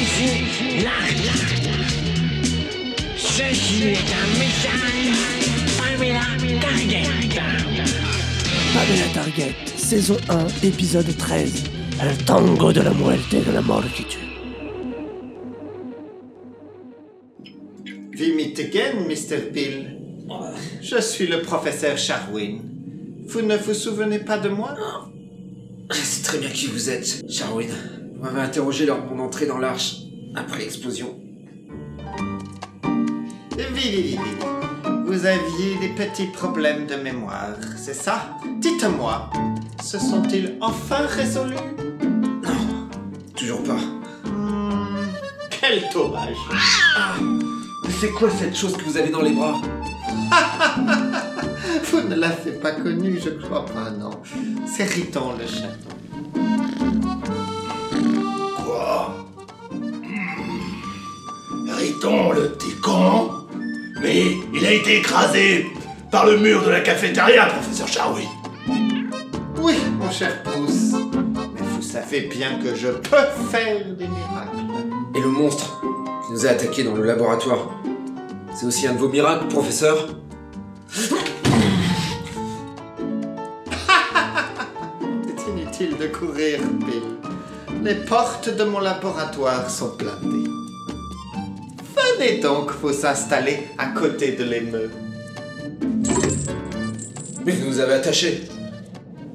Ici, là, Ceci. Pamela Target, saison 1, épisode 13. El tango de la muerte de la mort qui tue. Meet again, Mr. Bill. Je suis le professeur Charwin. Vous ne vous souvenez pas de moi? C'est très bien qui vous êtes, Charwin. Vous m'avez interrogé lors de mon entrée dans l'arche, après l'explosion. Oui. Vous aviez des petits problèmes de mémoire, c'est ça? Dites-moi, se sont-ils enfin résolus? Non, toujours pas. Hmm, Quel dommage Mais c'est quoi cette chose que vous avez dans les bras? Vous ne l'avez pas connu, je crois pas, non. C'est Riton le chat. Quoi? Hmm. Riton, le con? Mais il a été écrasé par le mur de la cafétéria, professeur Charwy. Oui, mon cher Pouce. Mais vous savez bien que je peux faire des miracles. Et le monstre qui nous a attaqués dans le laboratoire C'est aussi un de vos miracles, professeur? Inutile de courir, Bill. Les portes de mon laboratoire sont blindées. Venez donc vous installer à côté de l'émeute. Mais vous nous avez attachés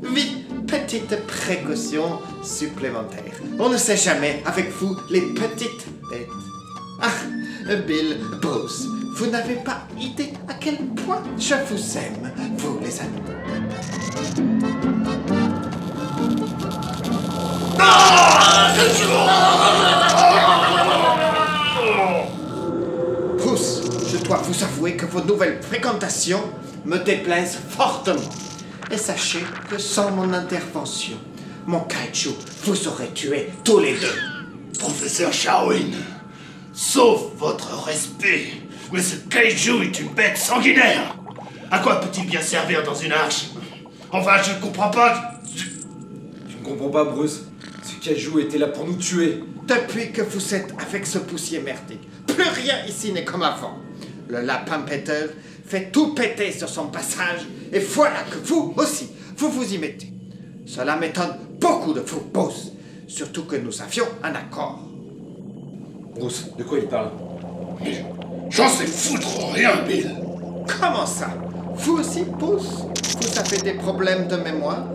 Oui, petite précaution supplémentaire. On ne sait jamais avec vous les petites bêtes. Ah, Bill, Bruce, vous n'avez pas idée à quel point je vous aime, vous les animaux. Vous avouer que vos nouvelles fréquentations me déplaisent fortement. Et sachez que sans mon intervention, mon kaiju vous aurait tué tous les deux. Professeur Charwin, sauf votre respect, mais ce kaiju est une bête sanguinaire. À quoi peut-il bien servir dans une arche? Enfin, je ne comprends pas. Je- Je ne comprends pas, Bruce. Ce cajou était là pour nous tuer. Depuis que vous êtes avec ce poussier merdique, plus rien ici n'est comme avant. Le lapin péteur fait tout péter sur son passage, et voilà que vous aussi, vous vous y mettez. Cela m'étonne beaucoup de vous, Bruce, surtout que nous avions un accord. Bruce, de quoi il parle? J'en sais foutre rien, Bill. Comment ça? Vous aussi, Bruce? Vous avez des problèmes de mémoire?